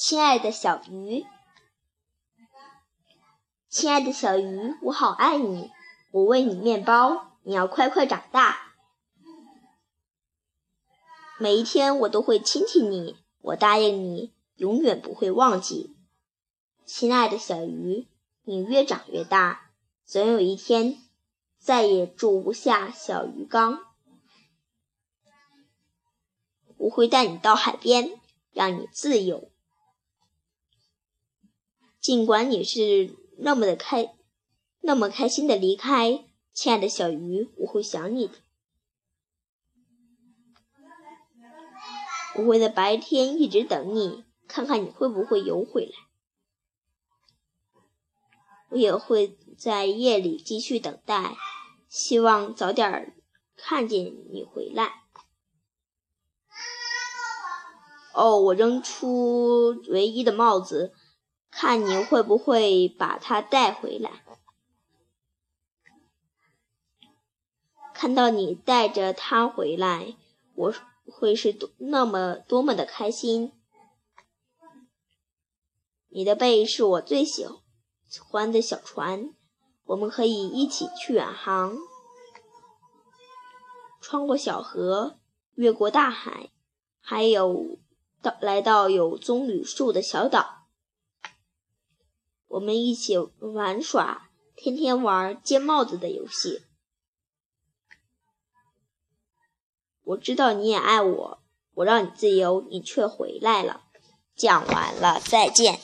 亲爱的小鱼，亲爱的小鱼，我好爱你，我喂你面包，你要快快长大。每一天我都会亲亲你，我答应你，永远不会忘记。亲爱的小鱼，你越长越大，总有一天再也住不下小鱼缸。我会带你到海边，让你自由。尽管你是那么的开，那么开心的离开，亲爱的小鱼，我会想你的。我会在白天一直等你，看看你会不会游回来。我也会在夜里继续等待，希望早点看见你回来。哦，我扔出唯一的帽子。看你会不会把它带回来？看到你带着它回来，我会是多那么多么的开心。你的背是我最喜欢的小船，我们可以一起去远航，穿过小河，越过大海，还有到来到有棕榈树的小岛。我们一起玩耍，天天玩接帽子的游戏。我知道你也爱我，我让你自由，你却回来了。讲完了，再见。